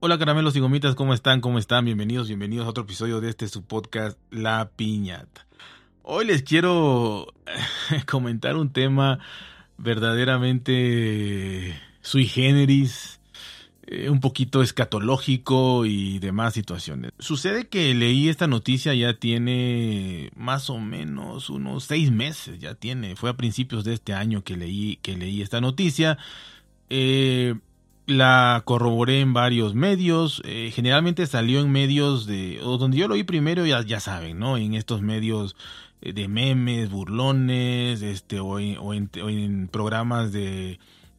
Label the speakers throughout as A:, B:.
A: Hola caramelos y gomitas, ¿cómo están? ¿Cómo están? Bienvenidos, bienvenidos a otro episodio de este su podcast La Piñata. Hoy les quiero comentar un tema verdaderamente sui generis, eh, un poquito escatológico y demás situaciones. Sucede que leí esta noticia ya tiene más o menos unos seis meses, ya tiene, fue a principios de este año que leí, que leí esta noticia. Eh, la corroboré en varios medios, eh, generalmente salió en medios de, o donde yo lo vi primero, ya, ya saben, ¿no? En estos medios eh, de memes, burlones, este, o en, programas de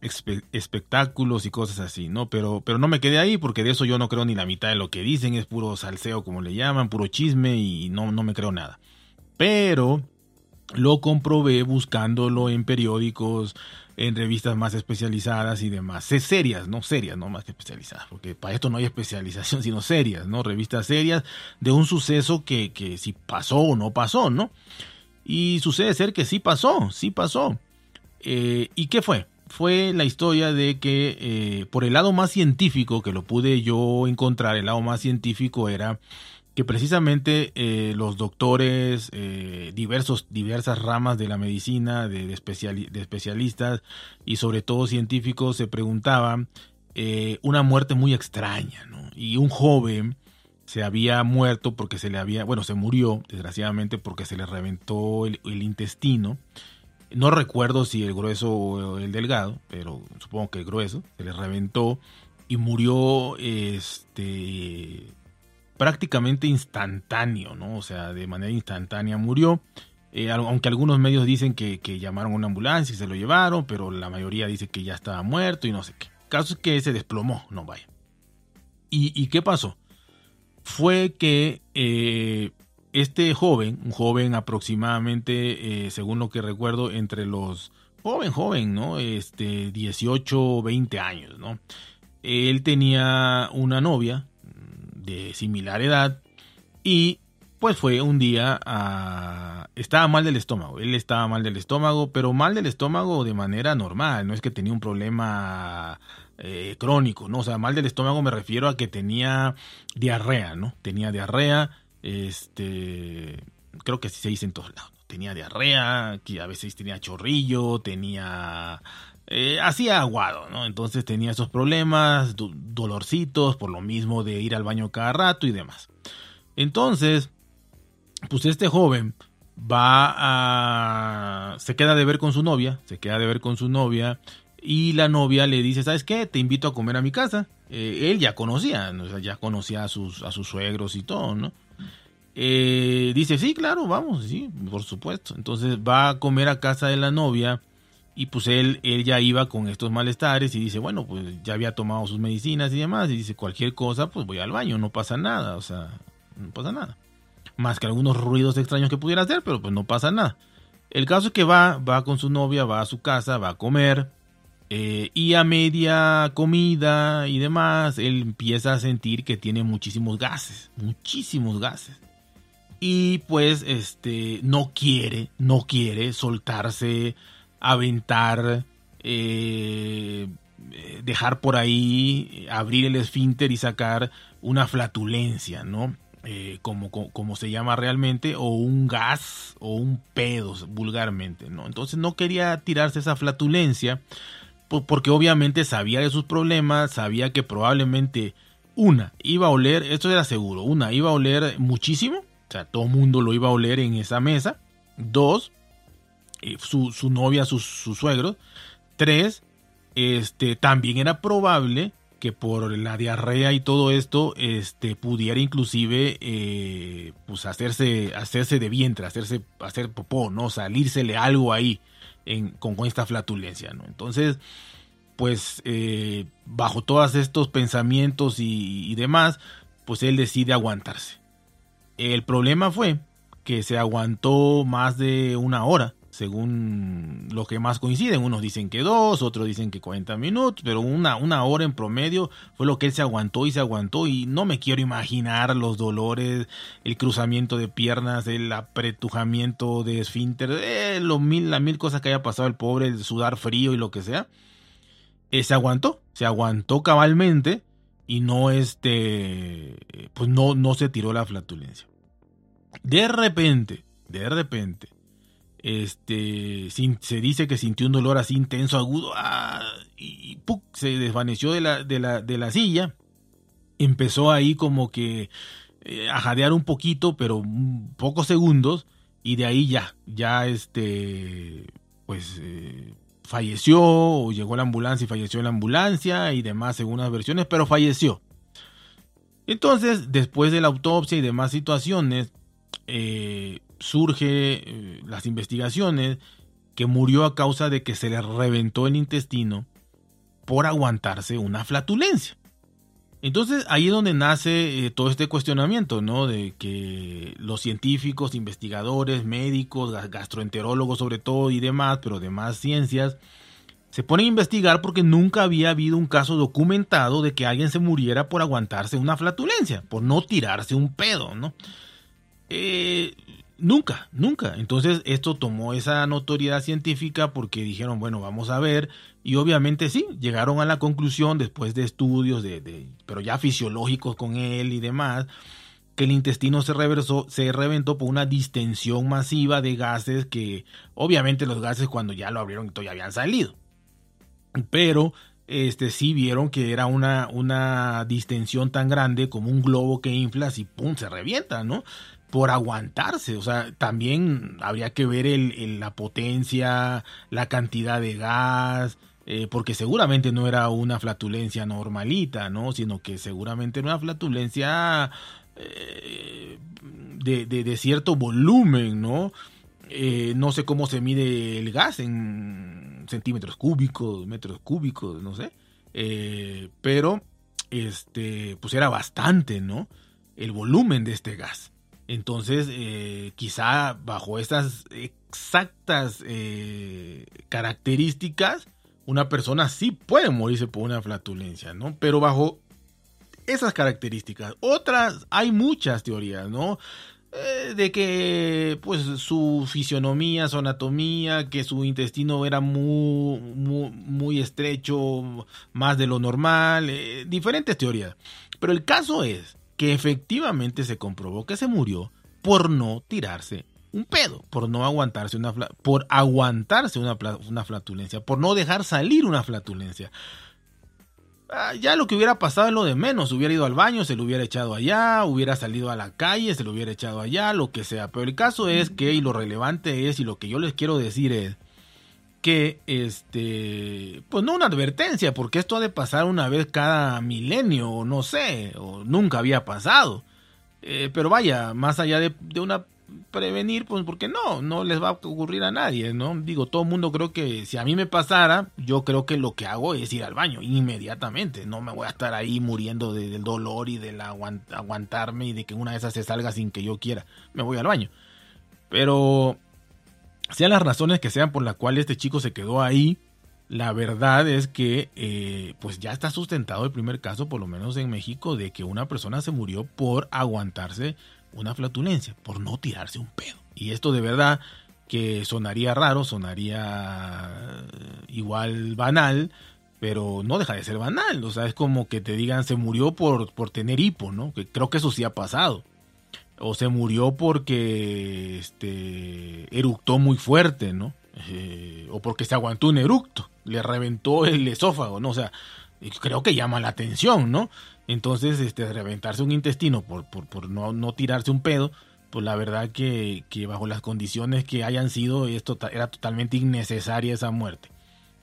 A: espectáculos y cosas así, ¿no? Pero, pero no me quedé ahí porque de eso yo no creo ni la mitad de lo que dicen, es puro salseo como le llaman, puro chisme y no, no me creo nada. Pero lo comprobé buscándolo en periódicos, en revistas más especializadas y demás. Serias, no serias, no más especializadas, porque para esto no hay especialización, sino serias, ¿no? Revistas serias de un suceso que, que si pasó o no pasó, ¿no? Y sucede ser que sí pasó, sí pasó. Eh, ¿Y qué fue? Fue la historia de que eh, por el lado más científico que lo pude yo encontrar, el lado más científico era que precisamente eh, los doctores, eh, diversos, diversas ramas de la medicina, de, especialistas y sobre todo científicos se preguntaban eh, una muerte muy extraña, ¿no? Y un joven se había muerto porque se le había, bueno, se murió desgraciadamente porque se le reventó el, el intestino. No recuerdo si el grueso o el delgado, pero supongo que el grueso, se le reventó y murió este prácticamente instantáneo, ¿no? O sea, de manera instantánea murió. Eh, aunque algunos medios dicen que, llamaron a una ambulancia y se lo llevaron, pero la mayoría dice que ya estaba muerto y no sé qué. Caso es que se desplomó, no vaya. ¿Y, qué pasó? Fue que eh, este joven, un joven aproximadamente, eh, según lo que recuerdo, entre los joven, joven, ¿no? Este, 18 o 20 años, ¿no? Él tenía una novia de similar edad y pues fue un día a... estaba mal del estómago, él estaba mal del estómago, pero mal del estómago de manera normal, no es que tenía un problema eh, crónico, ¿no? O sea, mal del estómago me refiero a que tenía diarrea, ¿no? Tenía diarrea, este, creo que así se dice en todos lados, tenía diarrea, que a veces tenía chorrillo, tenía eh, hacía aguado, ¿no? Entonces tenía esos problemas, dolorcitos, por lo mismo de ir al baño cada rato y demás. Entonces, pues este joven va a... se queda de ver con su novia, se queda de ver con su novia y la novia le dice, ¿sabes qué? Te invito a comer a mi casa. Eh, él ya conocía, ya conocía a sus, a sus suegros y todo, ¿no? Eh, dice, sí, claro, vamos, sí, por supuesto. Entonces va a comer a casa de la novia y pues él, él ya iba con estos malestares y dice, bueno, pues ya había tomado sus medicinas y demás. Y dice, cualquier cosa, pues voy al baño, no pasa nada, o sea, no pasa nada. Más que algunos ruidos extraños que pudiera hacer, pero pues no pasa nada. El caso es que va, va con su novia, va a su casa, va a comer. Eh, y a media comida y demás, él empieza a sentir que tiene muchísimos gases, muchísimos gases. Y pues este no quiere, no quiere soltarse aventar, eh, dejar por ahí, abrir el esfínter y sacar una flatulencia, ¿no? Eh, como, como, se llama realmente, o un gas o un pedo vulgarmente, ¿no? Entonces no quería tirarse esa flatulencia porque obviamente sabía de sus problemas, sabía que probablemente una iba a oler, esto era seguro, una iba a oler muchísimo, o sea, todo el mundo lo iba a oler en esa mesa, dos, eh, su, su, novia, sus, suegros. Tres, este, también era probable que por la diarrea y todo esto, este, pudiera inclusive, eh, pues hacerse, hacerse de vientre, hacerse, hacer popó, ¿no? Salírsele algo ahí en, con, esta flatulencia, ¿no? Entonces, pues, eh, bajo todos estos pensamientos y demás, pues él decide aguantarse. El problema fue que se aguantó más de una hora según lo que más coinciden. Unos dicen que dos, otros dicen que 40 minutos, pero una, una hora en promedio fue lo que él se aguantó y se aguantó. Y no me quiero imaginar los dolores, el cruzamiento de piernas, el apretujamiento de esfínter, eh, mil, las mil cosas que haya pasado el pobre, el sudar frío y lo que sea. Eh, se aguantó, se aguantó cabalmente y no este, pues no, no se tiró la flatulencia. De repente, de repente, este, se dice que sintió un dolor así intenso, agudo, ¡ah! y, se desvaneció de la, de, la, de la silla, empezó ahí como que eh, a jadear un poquito, pero pocos segundos, y de ahí ya, ya este, pues eh, falleció, o llegó la ambulancia y falleció la ambulancia y demás, según las versiones, pero falleció. Entonces, después de la autopsia y demás situaciones, eh, surge eh, las investigaciones que murió a causa de que se le reventó el intestino por aguantarse una flatulencia. Entonces ahí es donde nace eh, todo este cuestionamiento, ¿no? De que los científicos, investigadores, médicos, gastroenterólogos sobre todo y demás, pero demás ciencias, se ponen a investigar porque nunca había habido un caso documentado de que alguien se muriera por aguantarse una flatulencia, por no tirarse un pedo, ¿no? Eh, nunca, nunca. Entonces esto tomó esa notoriedad científica porque dijeron, bueno, vamos a ver. Y obviamente sí, llegaron a la conclusión después de estudios, de, pero ya fisiológicos con él y demás, que el intestino se, reversó, se reventó por una distensión masiva de gases que obviamente los gases cuando ya lo abrieron ya habían salido. Pero este, sí vieron que era una, una distensión tan grande como un globo que inflas y pum, se revienta, ¿no? Por aguantarse. O sea, también habría que ver la potencia, la cantidad de gas, eh, porque seguramente no era una flatulencia normalita, ¿no? Sino que seguramente era una flatulencia eh, de, de, cierto volumen, ¿no? Eh, no sé cómo se mide el gas en centímetros cúbicos, metros cúbicos, no sé. pero, este, pues era bastante, ¿no? El volumen de este gas. Entonces, eh, quizá bajo estas exactas eh, características, una persona sí puede morirse por una flatulencia, ¿no? Pero bajo esas características. Otras, hay muchas teorías, ¿no? Eh, de que pues su fisionomía, su anatomía, que su intestino era muy, muy, estrecho, más de lo normal, diferentes teorías. Pero el caso es que efectivamente se comprobó que se murió por no tirarse un pedo, por no aguantarse una por aguantarse una, una, flatulencia, por no dejar salir una flatulencia. Ah, ya lo que hubiera pasado es lo de menos, hubiera ido al baño, se lo hubiera echado allá, hubiera salido a la calle, se lo hubiera echado allá, lo que sea. Pero el caso es que, y lo relevante es, y lo que yo les quiero decir es, que este pues no una advertencia porque esto ha de pasar una vez cada milenio o no sé o nunca había pasado. Eh, pero vaya más allá de, una prevenir pues porque no no les va a ocurrir a nadie no digo todo el mundo creo que si a mí me pasara yo creo que lo que hago es ir al baño inmediatamente. No me voy a estar ahí muriendo del dolor y del aguantarme y de que una de esas se salga sin que yo quiera. Me voy al baño. Pero sean las razones que sean por las cuales este chico se quedó ahí, la verdad es que eh, pues ya está sustentado el primer caso, por lo menos en México, de que una persona se murió por aguantarse una flatulencia, por no tirarse un pedo. Y esto de verdad que sonaría raro, sonaría eh, igual banal, pero no deja de ser banal. O sea, es como que te digan se murió por, por tener hipo, ¿no? Que creo que eso sí ha pasado o se murió porque este, eructó muy fuerte, ¿no? Eh, o porque se aguantó un eructo, le reventó el esófago, ¿no? O sea, creo que llama la atención, ¿no? Entonces, este, reventarse un intestino por, por, no, no, tirarse un pedo, pues la verdad que, que bajo las condiciones que hayan sido, esto era totalmente innecesaria esa muerte.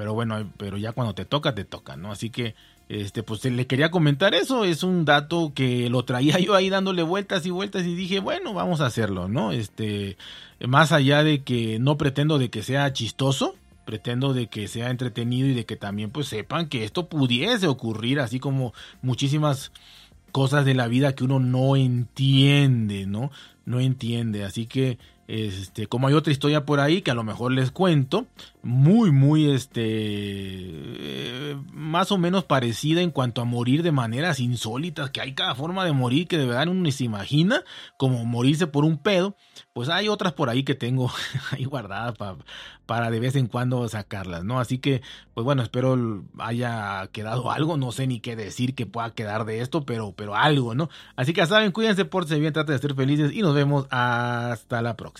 A: Pero bueno, pero ya cuando te toca, te toca, ¿no? Así que este, pues le quería comentar eso, es un dato que lo traía yo ahí dándole vueltas y vueltas y dije, bueno, vamos a hacerlo, ¿no? Este, más allá de que no pretendo de que sea chistoso, pretendo de que sea entretenido y de que también pues sepan que esto pudiese ocurrir, así como muchísimas cosas de la vida que uno no entiende, ¿no? No entiende, así que Este, como hay otra historia por ahí que a lo mejor les cuento, muy, muy, este, más o menos parecida en cuanto a morir de maneras insólitas, que hay cada forma de morir que de verdad uno ni se imagina, como morirse por un pedo, pues hay otras por ahí que tengo ahí guardadas para de vez en cuando sacarlas, ¿no? Así que, pues bueno, espero haya quedado algo, no sé ni qué decir que pueda quedar de esto, pero, pero algo, ¿no? Así que ya saben, cuídense, por bien, traten de ser felices y nos vemos hasta la próxima.